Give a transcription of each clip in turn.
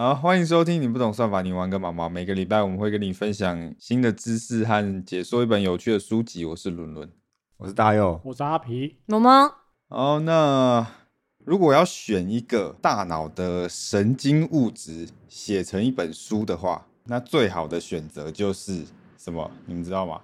好，欢迎收听你不懂算法，你玩个毛毛。每个礼拜我们会跟你分享新的知识和解说一本有趣的书籍。我是伦伦。我是大佑，我是阿皮，萌萌，好，那如果要选一个大脑的神经物质写成一本书的话，那最好的选择就是什么？你们知道吗？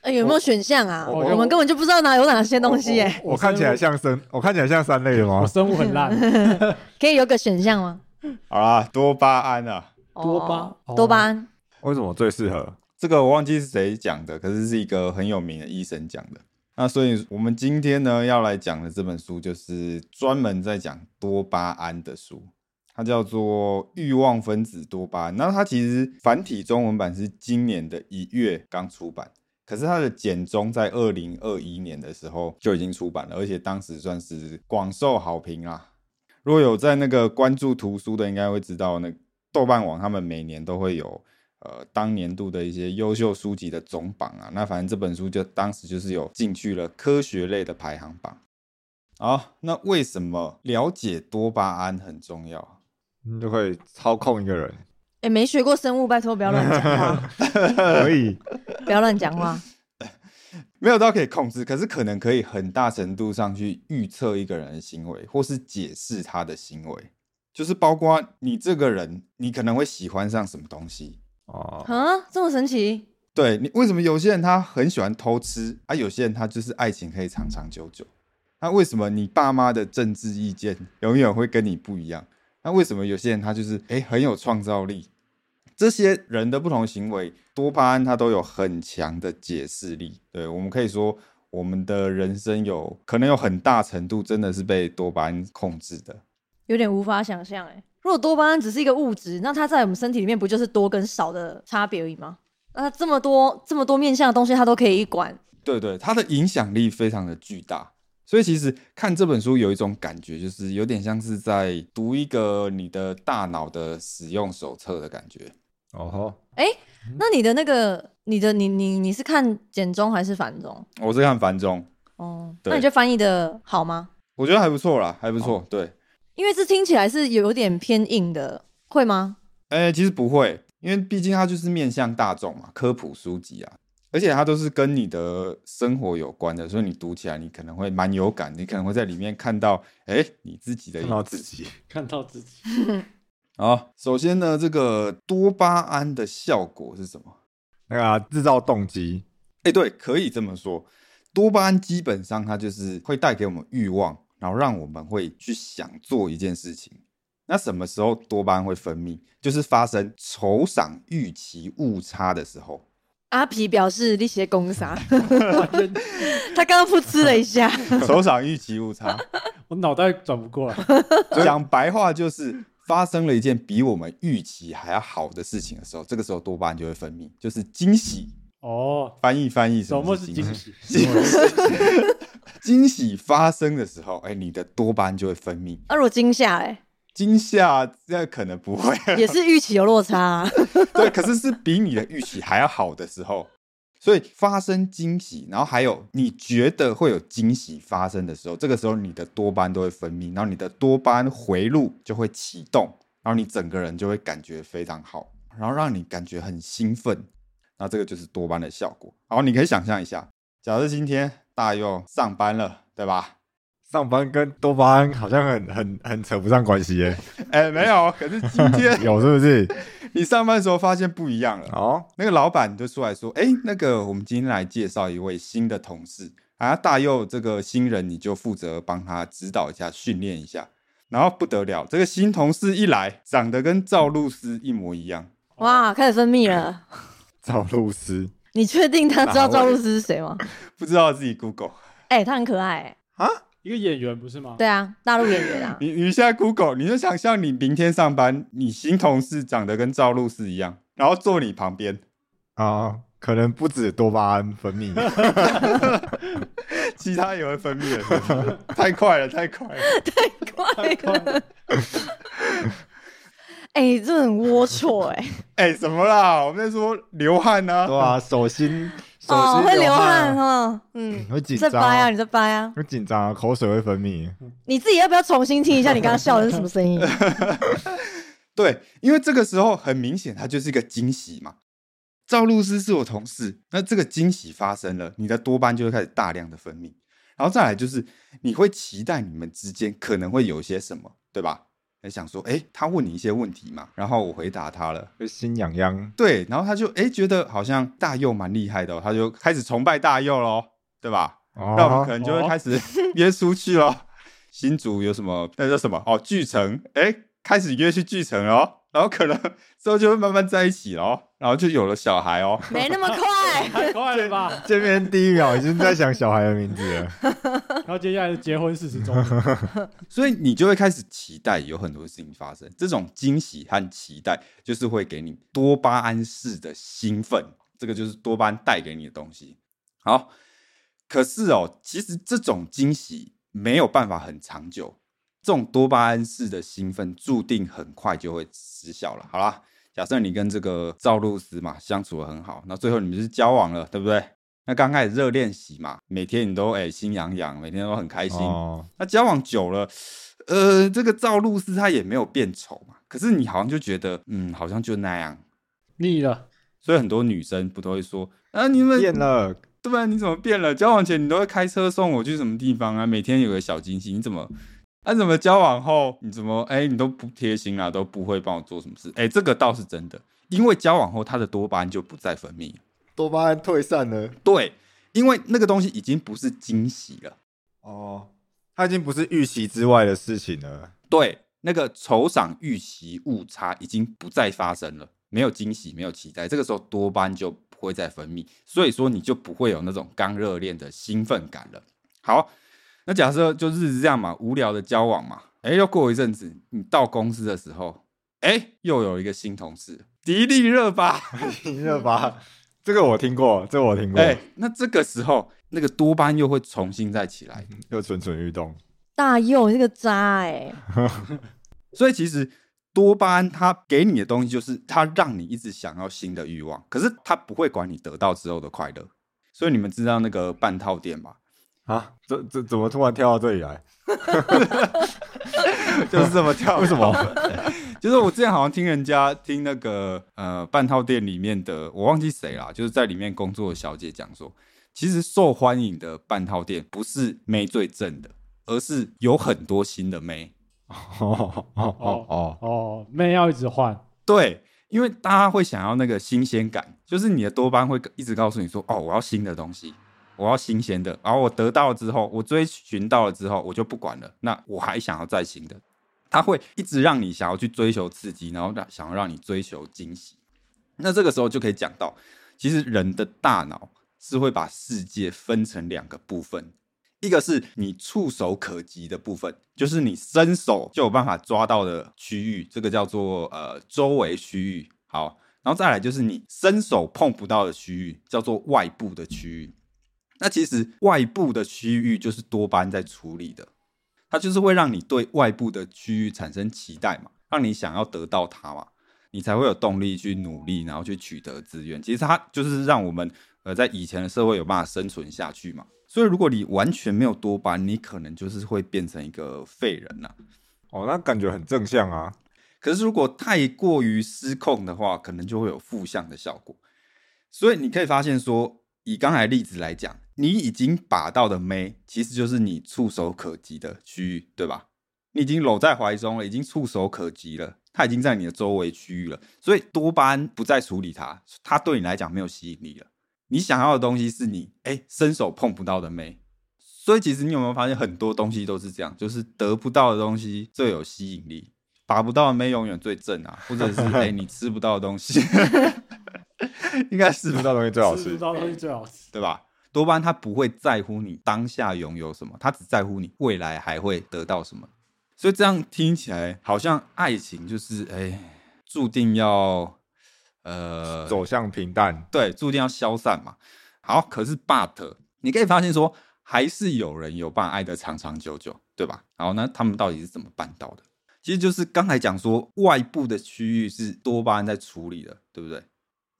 哎、有没有选项啊？我我们根本就不知道哪有哪些东西耶、我看起来像生，我看起来像三类的我吗？生物很烂，可以有个选项吗？好啦，多巴胺啊，多巴哦多巴胺，为什么最适合？这个我忘记是谁讲的，可是是一个很有名的医生讲的。那所以我们今天呢要来讲的这本书，就是专门在讲多巴胺的书，它叫做《欲望分子多巴胺》。那它其实繁体中文版是今年的一月刚出版，可是它的简中在二零二一年的时候就已经出版了，而且当时算是广受好评啦。如果有在那个关注图书的，应该会知道，那豆瓣网他们每年都会有呃当年度的一些优秀书籍的总榜啊。那反正这本书就当时就是有进去了科学类的排行榜。好，那为什么了解多巴胺很重要？你就可以操控一个人，哎、没学过生物，拜托不要乱讲话，可以。不要乱讲话。没有到可以控制，可是可能可以很大程度上去预测一个人的行为，或是解释他的行为，就是包括你这个人，你可能会喜欢上什么东西。哦，啊，这么神奇？对你为什么有些人他很喜欢偷吃啊？有些人他就是爱情可以长长久久。那为什么你爸妈的政治意见永远会跟你不一样？那为什么有些人他就是诶很有创造力？这些人的不同行为，多巴胺它都有很强的解释力。对我们可以说，我们的人生有可能有很大程度真的是被多巴胺控制的。有点无法想象哎。如果多巴胺只是一个物质，那它在我们身体里面不就是多跟少的差别而已吗？那这么多这么多面向的东西，它都可以一管。对对，它的影响力非常的巨大。所以其实看这本书有一种感觉，就是有点像是在读一个你的大脑的使用手册的感觉。哦吼，哎那你的那个，你的你你你是看简中还是繁中？我是看繁中，哦，那你觉得翻译的好吗？我觉得还不错啦，还不错。对，因为这听起来是有点偏硬的，会吗？哎、其实不会，因为毕竟它就是面向大众嘛，科普书籍啊，而且它都是跟你的生活有关的，所以你读起来你可能会蛮有感，你可能会在里面看到，哎、你自己的看到自己，看到自己，好，首先呢，这个多巴胺的效果是什么？那个啊制造动机，哎、对，可以这么说。多巴胺基本上它就是会带给我们欲望，然后让我们会去想做一件事情。那什么时候多巴胺会分泌？就是发生酬赏预期误差的时候。阿皮表示力些攻杀，他刚刚噗嗤了一下。酬赏预期误差，我脑袋转不过来，讲白话就是发生了一件比我们预期还要好的事情的时候，这个时候多巴胺就会分泌，就是惊喜。哦，翻译翻译什什么么是是惊喜？惊喜发生的时候，哎、你的多巴胺就会分泌。那、如果惊吓哎，惊吓那可能不会，也是预期有落差、啊。对，可是是比你的预期还要好的时候，所以发生惊喜，然后还有你觉得会有惊喜发生的时候，这个时候你的多巴胺都会分泌，然后你的多巴胺回路就会启动，然后你整个人就会感觉非常好，然后让你感觉很兴奋，那这个就是多巴胺的效果。然后你可以想象一下，假设今天大佑上班了，对吧？上班跟多巴胺好像很很很扯不上关系耶，哎，没有，可是今天 有是不是？你上班的时候发现不一样了。哦，那个老板就出来说：“哎、那个我们今天来介绍一位新的同事啊，大佑这个新人你就负责帮他指导一下、训练一下。”然后不得了，这个新同事一来，长得跟赵露思一模一样。哇，开始分泌了。赵露思你确定他知道赵露思是谁吗？不知道自己 Google 哎、他很可爱、欸。一个演员不是吗？对啊，大陆演员啊。你，你现在 Google，你就想象你明天上班，你新同事长得跟赵露思一样，然后坐你旁边，啊，可能不止多巴胺分泌，其他也会分泌 了是是，太快了，太快了。太快了。哎、这很龌龊哎。哎、什么啦？我们在说流汗呢、对啊，手心手哦，会流汗汗，哦。嗯，会紧张在掰啊，啊，你在掰啊。会紧张啊，口水会分泌。你自己要不要重新听一下你刚刚笑的是什么声音？对，因为这个时候很明显，它就是一个惊喜嘛。赵露思是我同事，那这个惊喜发生了，你的多巴胺就会开始大量的分泌，然后再来就是你会期待你们之间可能会有些什么，对吧？还想说，哎，他问你一些问题嘛，然后我回答他了，就心痒痒。对，然后他就哎觉得好像大佑蛮厉害的、哦，他就开始崇拜大佑喽，对吧？那我们可能就会开始 约出去咯。新竹有什么？那叫什么？哦，巨城，哎，开始约去巨城哦。然后可能之后就会慢慢在一起哦，然后就有了小孩哦。没那么快，太快了吧？见面第一秒已经在想小孩的名字了。然后接下来是结婚四十周年，所以你就会开始期待有很多事情发生。这种惊喜和期待，就是会给你多巴胺式的兴奋，这个就是多巴胺带给你的东西。好，可是哦，其实这种惊喜没有办法很长久。这种多巴胺式的兴奋，注定很快就会失效了。好啦，假设你跟这个赵露思嘛相处的很好，那最后你们就是交往了，对不对？那刚开始热恋期嘛，每天你都哎、心痒痒，每天都很开心。哦，那交往久了，呃，这个赵露思她也没有变丑嘛，可是你好像就觉得，嗯，好像就那样。腻了，所以很多女生不都会说，啊，你们变了，对吧？你怎么变了？交往前你都会开车送我去什么地方啊？每天有个小惊喜，你怎么？那、怎么交往后你怎么哎、你都不贴心啊，都不会帮我做什么事？哎、这个倒是真的，因为交往后他的多巴胺就不再分泌。多巴胺退散了。对，因为那个东西已经不是惊喜了。哦，它已经不是预期之外的事情了。对，那个酬赏预期误差已经不再发生了，没有惊喜，没有期待，这个时候多巴胺就不会再分泌，所以说你就不会有那种刚热恋的兴奋感了。好，那假设就日子这样嘛，无聊的交往嘛，哎，又过一阵子，你到公司的时候，哎，又有一个新同事，迪丽热巴，迪丽热巴，这个我听过，这个我听过，哎，那这个时候那个多巴胺又会重新再起来，又蠢蠢欲动。大佑你这个渣哎、所以其实多巴胺它给你的东西就是它让你一直想要新的欲望，可是它不会管你得到之后的快乐。所以你们知道那个半套店吧？啊，这这怎么突然跳到这里来？就是这么跳。为什么？就是我之前好像听人家听那个呃半套店里面的，我忘记谁啦，就是在里面工作的小姐讲说，其实受欢迎的半套店不是妹最正的，而是有很多新的妹。哦哦哦哦，哦，妹要一直换，对，因为大家会想要那个新鲜感，就是你的多巴胺会一直告诉你说，哦，我要新的东西，我要新鲜的，然后我得到了之后，我追寻到了之后，我就不管了，那我还想要再新的，它会一直让你想要去追求刺激，然后让想要让你追求惊喜。那这个时候就可以讲到，其实人的大脑是会把世界分成两个部分，一个是你触手可及的部分，就是你伸手就有办法抓到的区域，这个叫做呃周围区域。好，然后再来就是你伸手碰不到的区域，叫做外部的区域。那其实外部的区域就是多巴胺在处理的，它就是会让你对外部的区域产生期待嘛，让你想要得到它嘛，你才会有动力去努力，然后去取得资源。其实它就是让我们呃在以前的社会有办法生存下去嘛。所以如果你完全没有多巴胺，你可能就是会变成一个废人呐、哦，那感觉很正向啊。可是如果太过于失控的话，可能就会有负向的效果。所以你可以发现说，以刚才例子来讲，你已经把到的妹，其实就是你触手可及的区域，对吧？你已经搂在怀中了，已经触手可及了，它已经在你的周围区域了。所以多巴胺不再处理它，它对你来讲没有吸引力了。你想要的东西是你哎伸手碰不到的妹。所以其实你有没有发现很多东西都是这样，就是得不到的东西最有吸引力，把不到的妹永远最正啊，或者是 哎、你吃不到的东西，应该吃不到东西最好吃吃不。到东西最好吃。对吧？多巴胺它不会在乎你当下拥有什么，它只在乎你未来还会得到什么。所以这样听起来好像爱情就是哎，注定要呃走向平淡，对，注定要消散嘛。好，可是 but 你可以发现说，还是有人有办法爱的长长久久，对吧？好，那他们到底是怎么办到的？其实就是刚才讲说，外部的区域是多巴胺在处理的，对不对？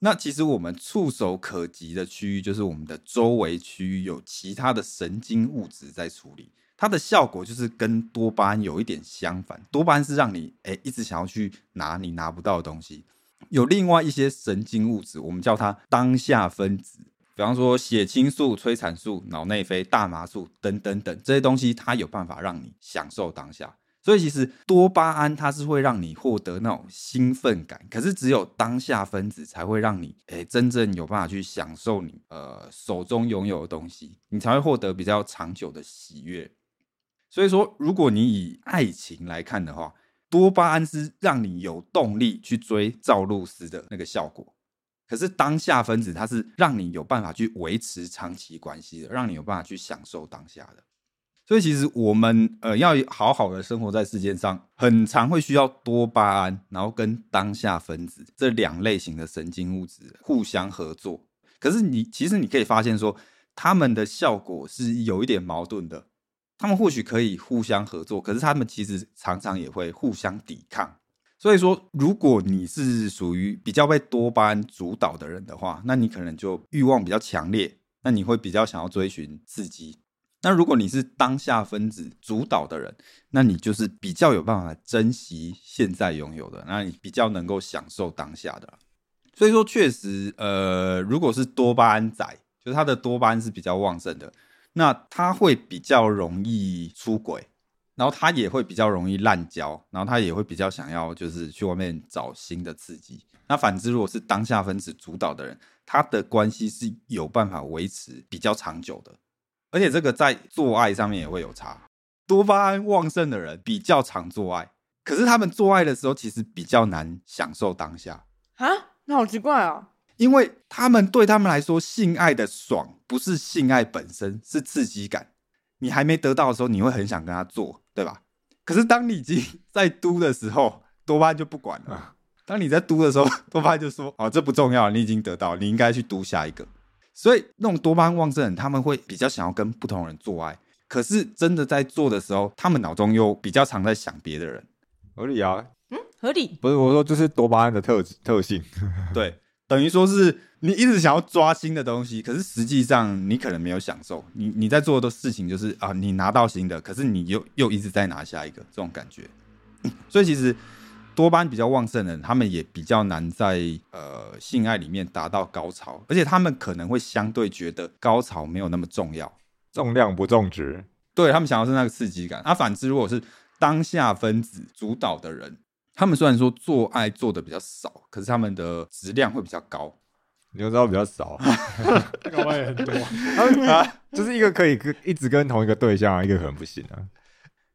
那其实我们触手可及的区域，就是我们的周围区域有其他的神经物质在处理，它的效果就是跟多巴胺有一点相反。多巴胺是让你哎一直想要去拿你拿不到的东西，有另外一些神经物质，我们叫它当下分子，比方说血清素、催产素、脑内啡、大麻素等等等这些东西，它有办法让你享受当下。所以其实多巴胺它是会让你获得那种兴奋感，可是只有当下分子才会让你诶真正有办法去享受你呃手中拥有的东西，你才会获得比较长久的喜悦。所以说，如果你以爱情来看的话，多巴胺是让你有动力去追赵露思的那个效果，可是当下分子它是让你有办法去维持长期关系的，让你有办法去享受当下的。所以其实我们呃要好好的生活在世界上，很常会需要多巴胺，然后跟当下分子这两类型的神经物质互相合作。可是你其实你可以发现说，它们的效果是有一点矛盾的。他们或许可以互相合作，可是他们其实常常也会互相抵抗。所以说，如果你是属于比较被多巴胺主导的人的话，那你可能就欲望比较强烈，那你会比较想要追寻刺激。那如果你是当下分子主导的人，那你就是比较有办法珍惜现在拥有的，那你比较能够享受当下的。所以说，确实，呃，如果是多巴胺仔，就是他的多巴胺是比较旺盛的，那他会比较容易出轨，然后他也会比较容易滥交，然后他也会比较想要就是去外面找新的刺激。那反之，如果是当下分子主导的人，他的关系是有办法维持比较长久的。而且这个在做爱上面也会有差，多巴胺旺盛的人比较常做爱，可是他们做爱的时候其实比较难享受当下啊，那好奇怪啊！因为他们对他们来说，性爱的爽不是性爱本身，是刺激感。你还没得到的时候，你会很想跟他做，对吧？可是当你已经 在嘟的时候，多巴胺就不管了。当你在嘟的时候，多巴胺就说：“哦，这不重要，你已经得到，你应该去嘟下一个。”所以那种多巴胺旺盛人，他们会比较想要跟不同人做爱，可是真的在做的时候，他们脑中又比较常在想别的人。合理啊，嗯，合理。不是我说，就是多巴胺的特质特性。对，等于说是你一直想要抓新的东西，可是实际上你可能没有享受。你你在做的事情就是啊，你拿到新的，可是你又又一直在拿下一个这种感觉。所以其实。多巴胺比较旺盛的人，他们也比较难在呃性爱里面达到高潮，而且他们可能会相对觉得高潮没有那么重要，重量不重质。对他们想要是那个刺激感。啊，反之，如果是当下分子主导的人，他们虽然说做爱做的比较少，可是他们的质量会比较高。你就知道比较少，搞不好也很多。啊，就是一个可以跟一直跟同一个对象，一个可能不行啊。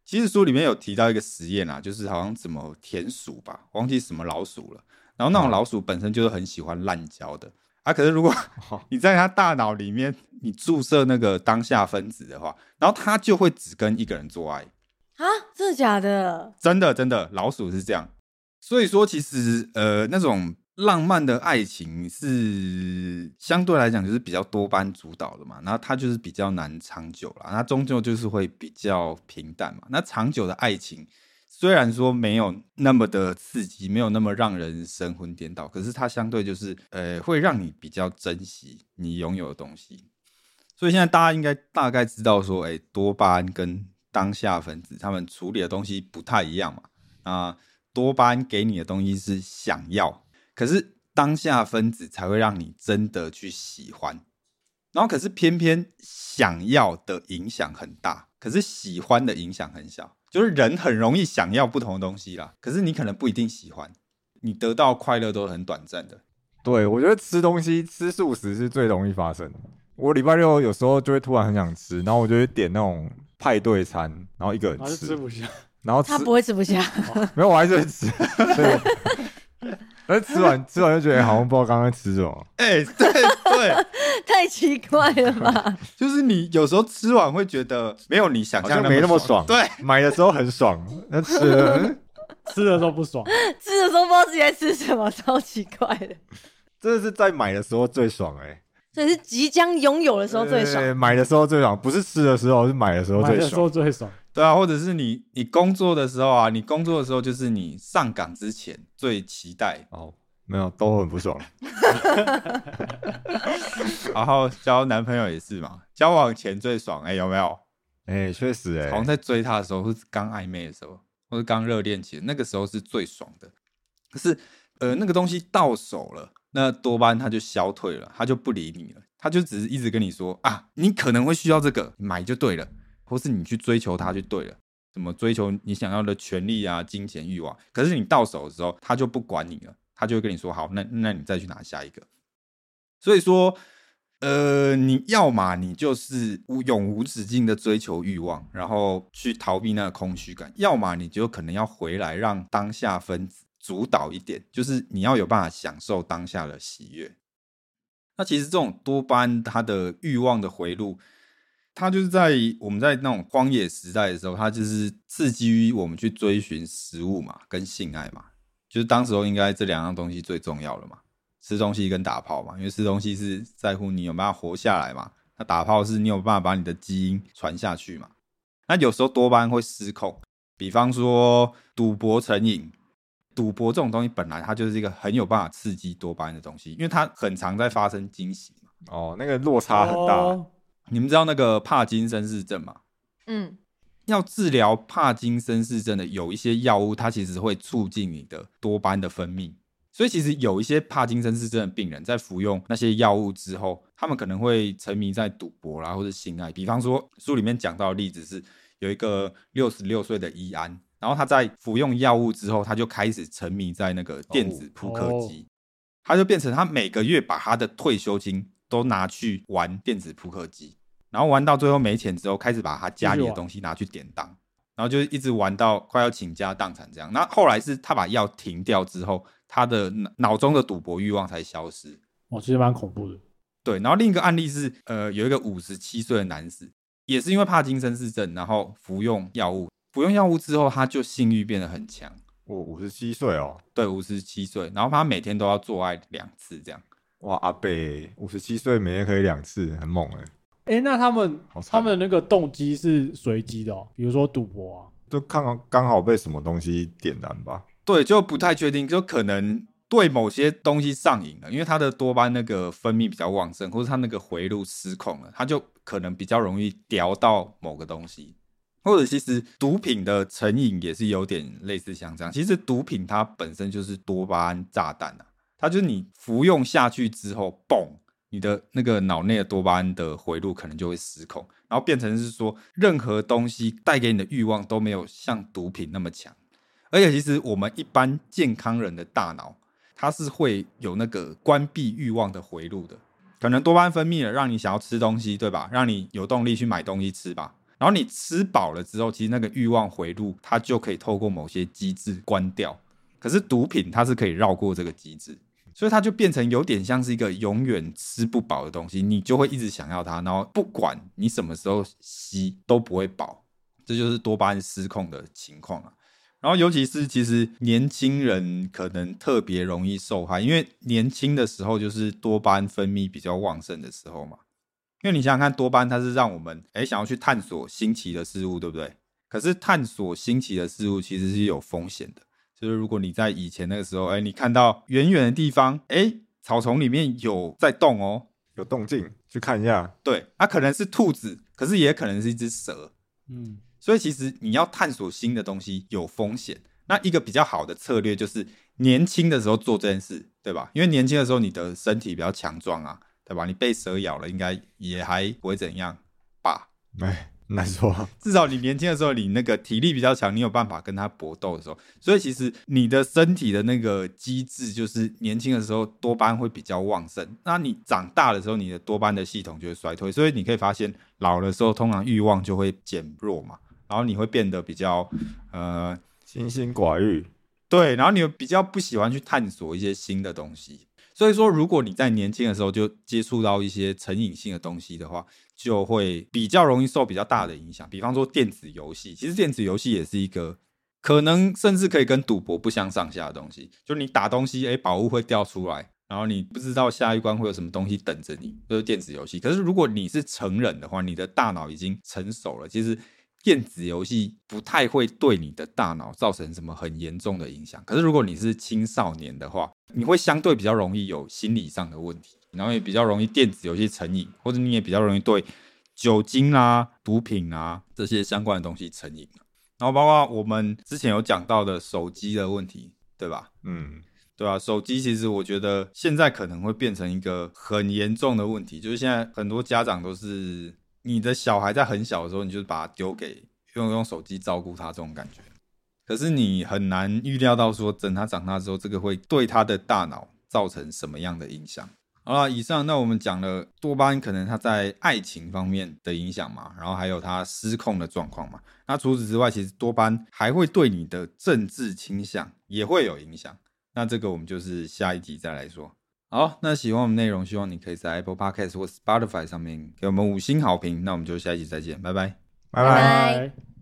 其实书里面有提到一个实验啊，就是好像什么田鼠吧，忘记什么老鼠了。然后那种老鼠本身就是很喜欢滥交的啊。可是如果你在它大脑里面你注射那个当下分子的话，然后它就会只跟一个人做爱啊？真的假的？真的真的，老鼠是这样。所以说，其实呃那种。浪漫的爱情是相对来讲就是比较多班主导的嘛，然后它就是比较难长久了，那终究就是会比较平淡嘛。那长久的爱情虽然说没有那么的刺激，没有那么让人神魂颠倒，可是它相对就是呃会让你比较珍惜你拥有的东西。所以现在大家应该大概知道说，哎，多巴胺跟当下分子他们处理的东西不太一样嘛。啊，多巴胺给你的东西是想要。可是当下分子才会让你真的去喜欢，然后可是偏偏想要的影响很大，可是喜欢的影响很小。就是人很容易想要不同的东西啦，可是你可能不一定喜欢，你得到快乐都很短暂的。对，我觉得吃东西吃素食是最容易发生的。我礼拜六有时候就会突然很想吃，然后我就会点那种派对餐，然后一个人吃，吃不下，然后他不会吃不下，没有，我还是会吃。但吃完吃完就觉得好像不知道刚刚吃什么。哎，对对，太奇怪了吧？就是你有时候吃完会觉得没有你想象没那么爽。对，买的时候很爽，那吃吃的时候不爽，吃的时候不知道自己在吃什么，超奇怪的。真的是在买的时候最爽哎，所以是即将拥有的时候最爽。买的时候最爽，不是吃的时候，是买的时候最爽。买的时候最爽。对啊，或者是你你工作的时候啊，你工作的时候就是你上岗之前最期待哦，没有都很不爽。然后交男朋友也是嘛，交往前最爽，哎，有没有？哎、确实哎、好像在追他的时候，或是刚暧昧的时候，或是刚热恋期，那个时候是最爽的。可是，呃，那个东西到手了，那多巴胺它就消退了，它就不理你了，它就只是一直跟你说啊，你可能会需要这个，买就对了，或是你去追求它就对了。怎么追求你想要的权利啊、金钱欲望？可是你到手的时候，他就不管你了，他就会跟你说：“好，那那你再去拿下一个。”所以说，呃，你要么你就是无永无止境的追求欲望，然后去逃避那个空虚感；要么你就可能要回来，让当下分子主导一点，就是你要有办法享受当下的喜悦。那其实这种多巴胺它的欲望的回路，它就是在我们在那种荒野时代的时候，它就是刺激于我们去追寻食物嘛，跟性爱嘛，就是当时候应该这两样东西最重要了嘛。吃东西跟打炮嘛，因为吃东西是在乎你有办法活下来嘛，那打炮是你有办法把你的基因传下去嘛。那有时候多巴胺会失控，比方说赌博成瘾，赌博这种东西本来它就是一个很有办法刺激多巴胺的东西，因为它很常在发生惊喜嘛。哦，那个落差很大。哦你们知道那个帕金森氏症吗？嗯，要治疗帕金森氏症的有一些药物，它其实会促进你的多巴胺的分泌。所以其实有一些帕金森氏症的病人在服用那些药物之后，他们可能会沉迷在赌博啦，或者性爱。比方说书里面讲到的例子是有一个六十六岁的伊安，然后他在服用药物之后，他就开始沉迷在那个电子扑克机，他就变成他每个月把他的退休金都拿去玩电子扑克机，然后玩到最后没钱之后，开始把他家里的东西拿去典当。然后就一直玩到快要倾家荡产这样。那后来是他把药停掉之后，他的脑脑中的赌博欲望才消失。哦，其实蛮恐怖的。对，然后另一个案例是，呃，有一个五十七岁的男子，也是因为帕金森氏症，然后服用药物，服用药物之后，他就性欲变得很强。我五十七岁哦，对，五十七岁，然后他每天都要做爱两次这样。哇，阿北五十七岁，每天可以两次，很猛哎。哎，那他们好惨他们那个动机是随机的哦，比如说赌博啊，就看好刚好被什么东西点燃吧。对，就不太确定，就可能对某些东西上瘾了，因为他的多巴胺那个分泌比较旺盛，或者他那个回路失控了，他就可能比较容易叼到某个东西。或者其实毒品的成瘾也是有点类似像这样，其实毒品它本身就是多巴胺炸弹啊，它就是你服用下去之后，嘣，你的那个脑内的多巴胺的回路可能就会失控，然后变成是说任何东西带给你的欲望都没有像毒品那么强。而且其实我们一般健康人的大脑，它是会有那个关闭欲望的回路的。可能多巴胺分泌了，让你想要吃东西，对吧？让你有动力去买东西吃吧。然后你吃饱了之后，其实那个欲望回路，它就可以透过某些机制关掉。可是毒品它是可以绕过这个机制，所以它就变成有点像是一个永远吃不饱的东西，你就会一直想要它，然后不管你什么时候吸都不会饱，这就是多巴胺失控的情况啊。然后，尤其是其实年轻人可能特别容易受害，因为年轻的时候就是多巴胺分泌比较旺盛的时候嘛。因为你想想看，多巴胺它是让我们哎想要去探索新奇的事物，对不对？可是探索新奇的事物其实是有风险的，就是如果你在以前那个时候，哎，你看到远远的地方，哎，草丛里面有在动哦，有动静去看一下。对，它、可能是兔子，可是也可能是一只蛇，嗯，所以其实你要探索新的东西有风险。那一个比较好的策略就是年轻的时候做这件事，对吧？因为年轻的时候你的身体比较强壮啊，对吧？你被蛇咬了，应该也还不会怎样吧？哎，难说。至少你年轻的时候，你那个体力比较强，你有办法跟他搏斗的时候，所以其实你的身体的那个机制就是年轻的时候多巴胺会比较旺盛，那你长大的时候，你的多巴胺的系统就会衰退，所以你可以发现老的时候通常欲望就会减弱嘛，然后你会变得比较呃清心寡欲，对，然后你比较不喜欢去探索一些新的东西。所以说，如果你在年轻的时候就接触到一些成瘾性的东西的话，就会比较容易受比较大的影响。比方说电子游戏，其实电子游戏也是一个可能甚至可以跟赌博不相上下的东西。就你打东西，哎，宝物会掉出来，然后你不知道下一关会有什么东西等着你，就是电子游戏。可是如果你是成人的话，你的大脑已经成熟了，其实。电子游戏不太会对你的大脑造成什么很严重的影响，可是如果你是青少年的话，你会相对比较容易有心理上的问题，然后也比较容易电子游戏成瘾，或者你也比较容易对酒精啊、毒品啊这些相关的东西成瘾然后包括我们之前有讲到的手机的问题，对吧？嗯，对啊，手机其实我觉得现在可能会变成一个很严重的问题，就是现在很多家长都是你的小孩在很小的时候，你就把他丢给用用手机照顾他这种感觉。可是你很难预料到说，等他长大之后，这个会对他的大脑造成什么样的影响。好了，以上那我们讲了多巴胺可能它在爱情方面的影响嘛，然后还有它失控的状况嘛。那除此之外，其实多巴胺还会对你的政治倾向也会有影响。那这个我们就是下一集再来说。好，那喜欢我们内容，希望你可以在 Apple Podcast 或 Spotify 上面给我们五星好评。那我们就下一集再见，拜拜。拜拜拜。